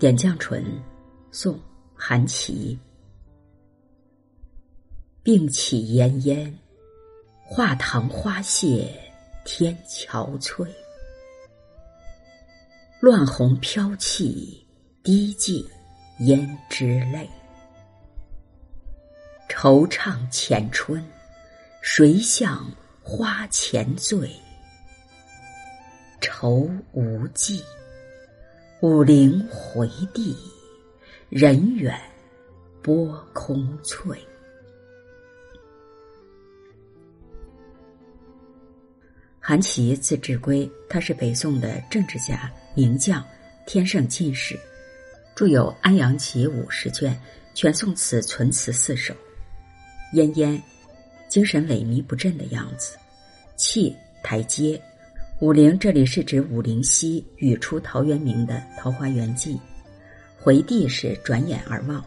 点绛唇，宋·韩琦。病起奄奄，画堂花谢天憔悴。乱红飘气，滴尽胭脂泪。惆怅前春，谁向花前醉？愁无际。武陵回地，人远拨空翠。韩琦字志圭，他是北宋的政治家、名将，天圣进士，著有《安阳集》五十卷，全宋词存词四首。烟烟，精神萎靡不振的样子。气，台阶。武陵这里是指武陵西语出陶渊明的《桃花源记》，回地是转眼而望。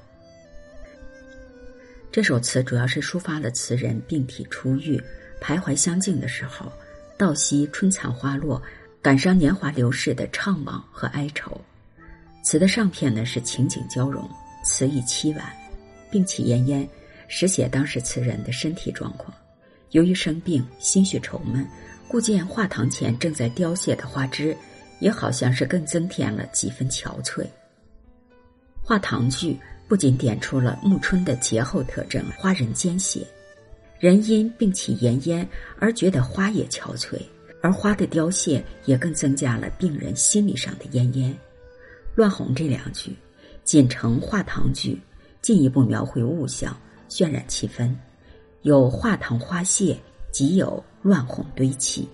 这首词主要是抒发了词人病体初愈、徘徊相敬的时候，道西春残花落，感伤年华流逝的怅惘和哀愁。词的上片呢是情景交融，词意凄婉，病起奄奄，实写当时词人的身体状况。由于生病，心绪愁闷。故见画堂前正在凋谢的花枝，也好像是更增添了几分憔悴。画堂句不仅点出了暮春的节后特征，花人间歇，人因病起炎烟而觉得花也憔悴，而花的凋谢也更增加了病人心理上的奄奄。乱红这两句，仅成画堂句，进一步描绘物象，渲染气氛，有画堂花谢。即有乱红堆砌，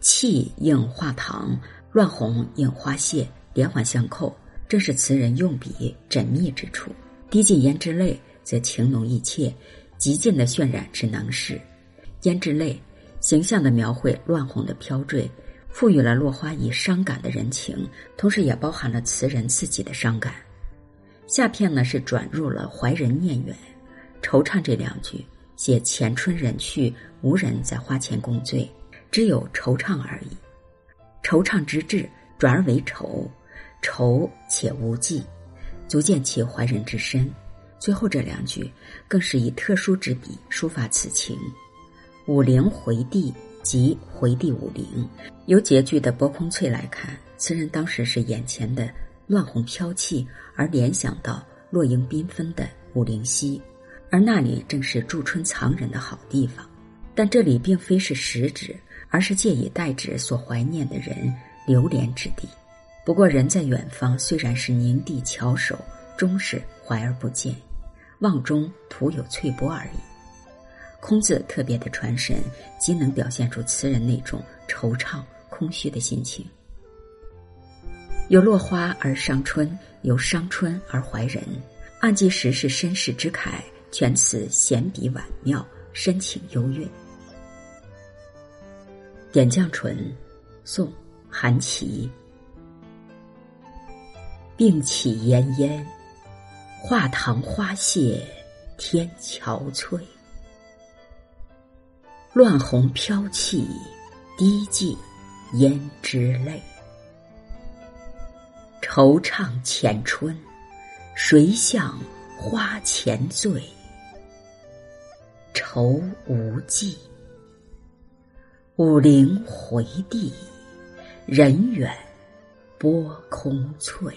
气应画堂，乱红应花谢，连环相扣，正是词人用笔缜密之处。滴尽胭脂泪，则情浓意切，极尽的渲染之能事。胭脂泪，形象的描绘乱红的飘坠，赋予了落花以伤感的人情，同时也包含了词人自己的伤感。下片呢是转入了怀人念远，惆怅这两句。写前春人去，无人在花前共醉，只有惆怅而已。惆怅之至，转而为愁，愁且无际，足见其怀人之深。最后这两句，更是以特殊之笔抒发此情。武陵回帝即回地武陵。由结句的薄空翠来看，词人当时是眼前的乱红飘气，而联想到落英缤纷的武陵溪。而那里正是驻春藏人的好地方，但这里并非是实指，而是借以代指所怀念的人流连之地。不过人在远方，虽然是凝地翘首，终是怀而不见，望中徒有翠波而已。空字特别的传神，极能表现出词人那种惆怅空虚的心情。有落花而伤春，有伤春而怀人，暗记时是身世之慨。全词闲笔婉妙，深情幽韵。点绛唇，宋·韩琦。病起炎烟，画堂花谢天憔悴。乱红飘气，滴尽胭脂泪。惆怅前春，谁向花前醉？愁无际，五陵回地，人远波空翠。